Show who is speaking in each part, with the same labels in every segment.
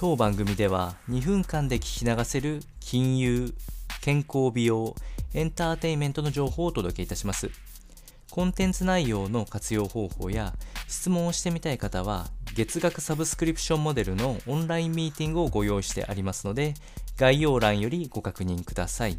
Speaker 1: 当番組では2分間で聞き流せる金融、健康美容、エンターテインメントの情報をお届けいたします。コンテンツ内容の活用方法や質問をしてみたい方は月額サブスクリプションモデルのオンラインミーティングをご用意してありますので概要欄よりご確認ください。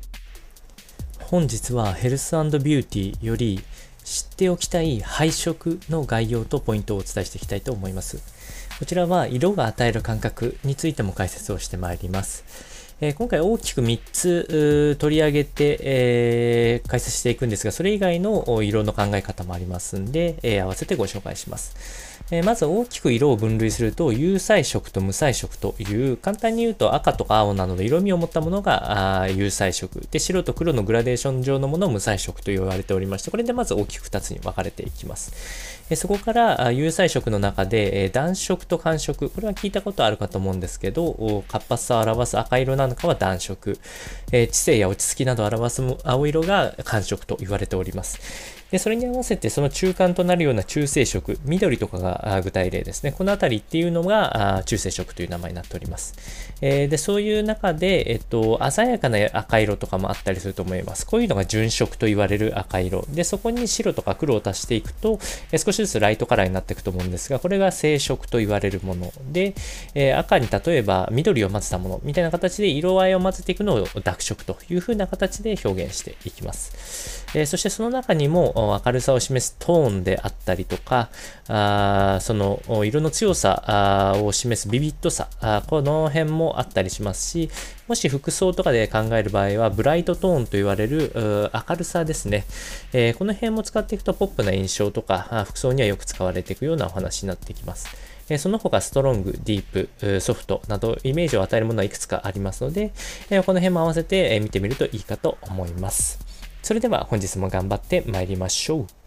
Speaker 1: 本日はヘルスビューティーより知っておきたい配色の概要とポイントをお伝えしていきたいと思います。こちらは色が与える感覚についても解説をしてまいります。えー、今回大きく3つ取り上げて、えー、解説していくんですが、それ以外の色の考え方もありますんで、えー、合わせてご紹介します。えまず大きく色を分類すると、有彩色と無彩色という、簡単に言うと赤とか青などの色味を持ったものが有彩色。で、白と黒のグラデーション上のものを無彩色と言われておりまして、これでまず大きく2つに分かれていきます。えそこから有彩色の中で、え暖色と寒色。これは聞いたことあるかと思うんですけど、活発さを表す赤色なは暖色。え知性や落ち着きなどを表す青色が寒色と言われております。で、それに合わせてその中間となるような中性色、緑とかが具体例ですね。このあたりっていうのが中性色という名前になっております。えー、で、そういう中で、えっと、鮮やかな赤色とかもあったりすると思います。こういうのが純色と言われる赤色。で、そこに白とか黒を足していくと、え少しずつライトカラーになっていくと思うんですが、これが正色と言われるもので、えー、赤に例えば緑を混ぜたものみたいな形で色合いを混ぜていくのを濁色という風な形で表現していきます。えー、そしてその中にも明るさを示すトーンであったりとか、あその色の強さを示すビビッドさあ、この辺もあったりしますし、もし服装とかで考える場合は、ブライトトーンと言われる明るさですね、えー、この辺も使っていくとポップな印象とか、服装にはよく使われていくようなお話になってきます。その他、ストロング、ディープ、ソフトなど、イメージを与えるものはいくつかありますので、この辺も合わせて見てみるといいかと思います。それでは本日も頑張って参りましょう。